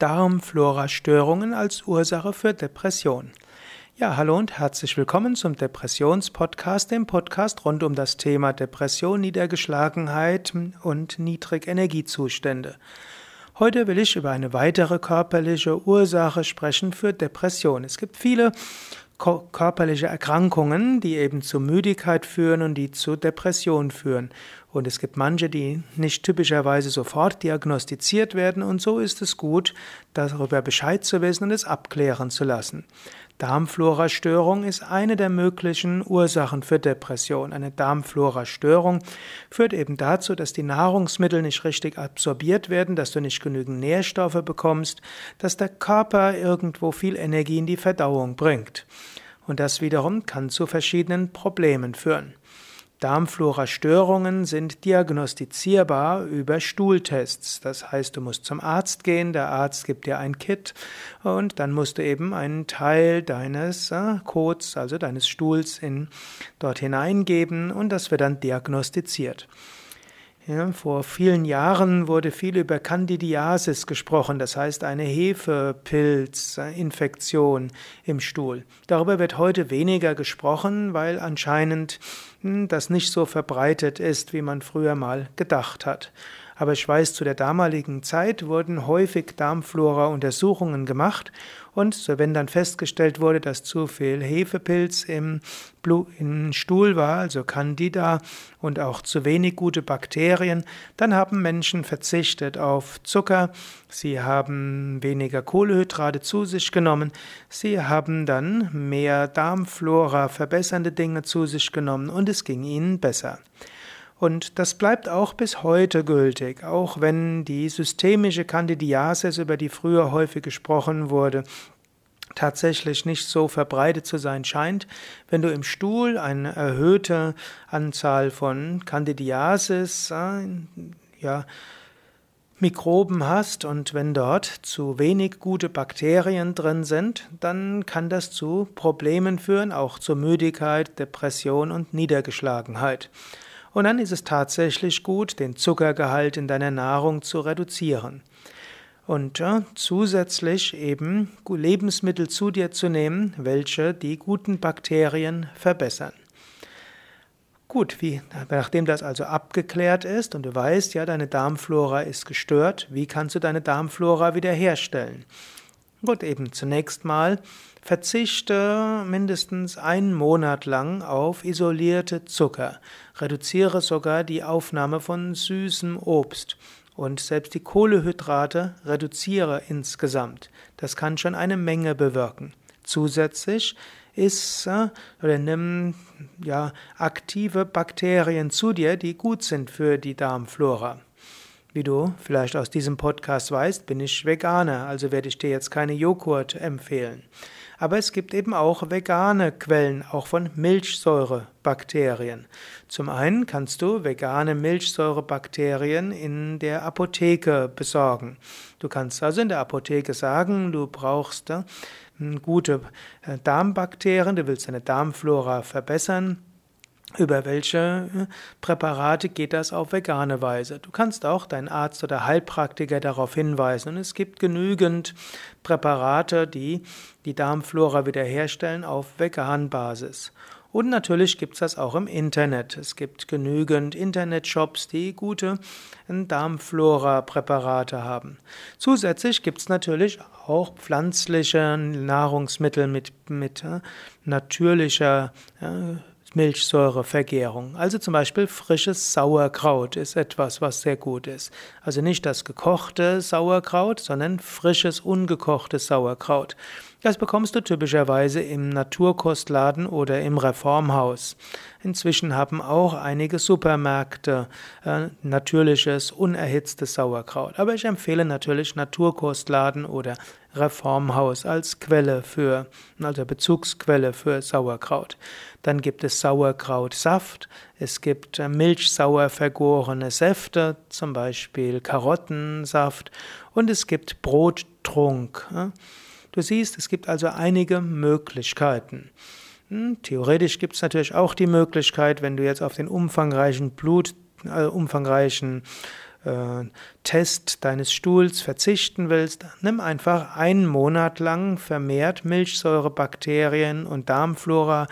Darmflora-Störungen als Ursache für Depression. Ja, hallo und herzlich willkommen zum Depressionspodcast, dem Podcast rund um das Thema Depression, Niedergeschlagenheit und Niedrigenergiezustände. Heute will ich über eine weitere körperliche Ursache sprechen für Depression. Es gibt viele körperliche Erkrankungen, die eben zu Müdigkeit führen und die zu Depression führen. Und es gibt manche, die nicht typischerweise sofort diagnostiziert werden und so ist es gut, darüber Bescheid zu wissen und es abklären zu lassen. Darmflora-Störung ist eine der möglichen Ursachen für Depression. Eine Darmflora-Störung führt eben dazu, dass die Nahrungsmittel nicht richtig absorbiert werden, dass du nicht genügend Nährstoffe bekommst, dass der Körper irgendwo viel Energie in die Verdauung bringt. Und das wiederum kann zu verschiedenen Problemen führen. Darmflora-Störungen sind diagnostizierbar über Stuhltests. Das heißt, du musst zum Arzt gehen, der Arzt gibt dir ein Kit und dann musst du eben einen Teil deines äh, Codes, also deines Stuhls, in, dort hineingeben und das wird dann diagnostiziert. Ja, vor vielen Jahren wurde viel über Candidiasis gesprochen, das heißt eine Hefepilzinfektion im Stuhl. Darüber wird heute weniger gesprochen, weil anscheinend hm, das nicht so verbreitet ist, wie man früher mal gedacht hat. Aber ich weiß, zu der damaligen Zeit wurden häufig Darmflora-Untersuchungen gemacht und wenn dann festgestellt wurde, dass zu viel Hefepilz im, Blut, im Stuhl war, also Candida und auch zu wenig gute Bakterien, dann haben Menschen verzichtet auf Zucker, sie haben weniger Kohlehydrate zu sich genommen, sie haben dann mehr Darmflora verbessernde Dinge zu sich genommen und es ging ihnen besser. Und das bleibt auch bis heute gültig, auch wenn die systemische Candidiasis, über die früher häufig gesprochen wurde, tatsächlich nicht so verbreitet zu sein scheint. Wenn du im Stuhl eine erhöhte Anzahl von Candidiasis, äh, ja, Mikroben hast und wenn dort zu wenig gute Bakterien drin sind, dann kann das zu Problemen führen, auch zur Müdigkeit, Depression und Niedergeschlagenheit. Und dann ist es tatsächlich gut, den Zuckergehalt in deiner Nahrung zu reduzieren. Und äh, zusätzlich eben Lebensmittel zu dir zu nehmen, welche die guten Bakterien verbessern. Gut, wie, nachdem das also abgeklärt ist und du weißt, ja, deine Darmflora ist gestört, wie kannst du deine Darmflora wiederherstellen? Gut, eben zunächst mal verzichte mindestens einen Monat lang auf isolierte Zucker. Reduziere sogar die Aufnahme von süßem Obst. Und selbst die Kohlehydrate reduziere insgesamt. Das kann schon eine Menge bewirken. Zusätzlich ist äh, oder nimm ja aktive Bakterien zu dir, die gut sind für die Darmflora. Wie du vielleicht aus diesem Podcast weißt, bin ich Veganer, also werde ich dir jetzt keine Joghurt empfehlen. Aber es gibt eben auch vegane Quellen, auch von Milchsäurebakterien. Zum einen kannst du vegane Milchsäurebakterien in der Apotheke besorgen. Du kannst also in der Apotheke sagen, du brauchst äh, gute äh, Darmbakterien, du willst deine Darmflora verbessern über welche äh, Präparate geht das auf vegane Weise. Du kannst auch deinen Arzt oder Heilpraktiker darauf hinweisen. Und es gibt genügend Präparate, die die Darmflora wiederherstellen auf vegan Basis. Und natürlich gibt es das auch im Internet. Es gibt genügend Internetshops, die gute Darmflora-Präparate haben. Zusätzlich gibt es natürlich auch pflanzliche Nahrungsmittel mit, mit äh, natürlicher äh, Milchsäurevergärung. Also zum Beispiel frisches Sauerkraut ist etwas, was sehr gut ist. Also nicht das gekochte Sauerkraut, sondern frisches, ungekochtes Sauerkraut. Das bekommst du typischerweise im Naturkostladen oder im Reformhaus. Inzwischen haben auch einige Supermärkte äh, natürliches, unerhitztes Sauerkraut. Aber ich empfehle natürlich Naturkostladen oder Reformhaus als Quelle für, also Bezugsquelle für Sauerkraut. Dann gibt es Sauerkrautsaft, es gibt äh, milchsauer vergorene Säfte, zum Beispiel Karottensaft, und es gibt Brottrunk. Du siehst, es gibt also einige Möglichkeiten. Hm, theoretisch gibt es natürlich auch die Möglichkeit, wenn du jetzt auf den umfangreichen Blut, äh, umfangreichen äh, Test deines Stuhls verzichten willst, nimm einfach einen Monat lang vermehrt Milchsäurebakterien und Darmflora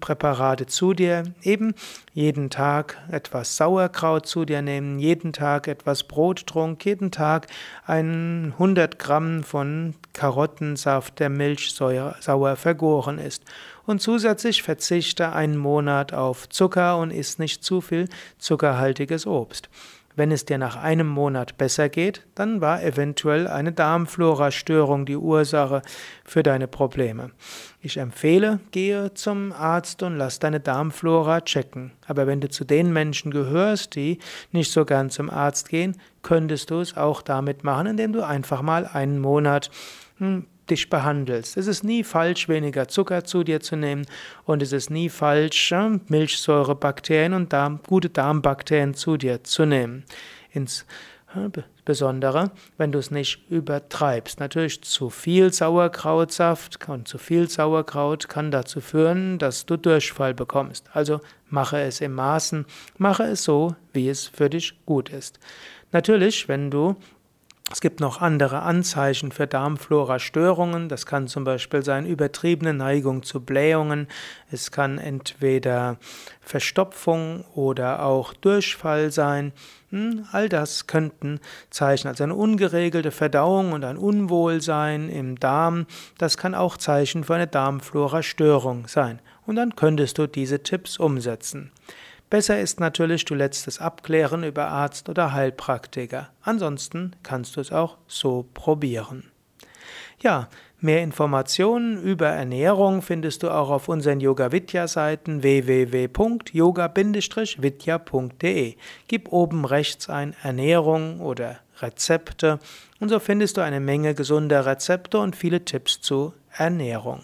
Präparate zu dir, eben jeden Tag etwas Sauerkraut zu dir nehmen, jeden Tag etwas Brottrunk, jeden Tag ein 100 Gramm von Karottensaft, der milchsauer vergoren ist. Und zusätzlich verzichte einen Monat auf Zucker und isst nicht zu viel zuckerhaltiges Obst. Wenn es dir nach einem Monat besser geht, dann war eventuell eine Darmflora-Störung die Ursache für deine Probleme. Ich empfehle, gehe zum Arzt und lass deine Darmflora checken. Aber wenn du zu den Menschen gehörst, die nicht so gern zum Arzt gehen, könntest du es auch damit machen, indem du einfach mal einen Monat hm, dich behandelst. Es ist nie falsch, weniger Zucker zu dir zu nehmen und es ist nie falsch, Milchsäurebakterien und Darm, gute Darmbakterien zu dir zu nehmen. Insbesondere, wenn du es nicht übertreibst. Natürlich zu viel Sauerkrautsaft und zu viel Sauerkraut kann dazu führen, dass du Durchfall bekommst. Also mache es im Maßen, mache es so, wie es für dich gut ist. Natürlich, wenn du es gibt noch andere Anzeichen für Darmflora-Störungen. Das kann zum Beispiel sein übertriebene Neigung zu Blähungen. Es kann entweder Verstopfung oder auch Durchfall sein. Hm, all das könnten Zeichen, also eine ungeregelte Verdauung und ein Unwohlsein im Darm, das kann auch Zeichen für eine Darmflora-Störung sein. Und dann könntest du diese Tipps umsetzen. Besser ist natürlich, du lässt es abklären über Arzt oder Heilpraktiker. Ansonsten kannst du es auch so probieren. Ja, mehr Informationen über Ernährung findest du auch auf unseren Yoga Vidya Seiten www.yoga-vidya.de. Gib oben rechts ein Ernährung oder Rezepte und so findest du eine Menge gesunder Rezepte und viele Tipps zu Ernährung.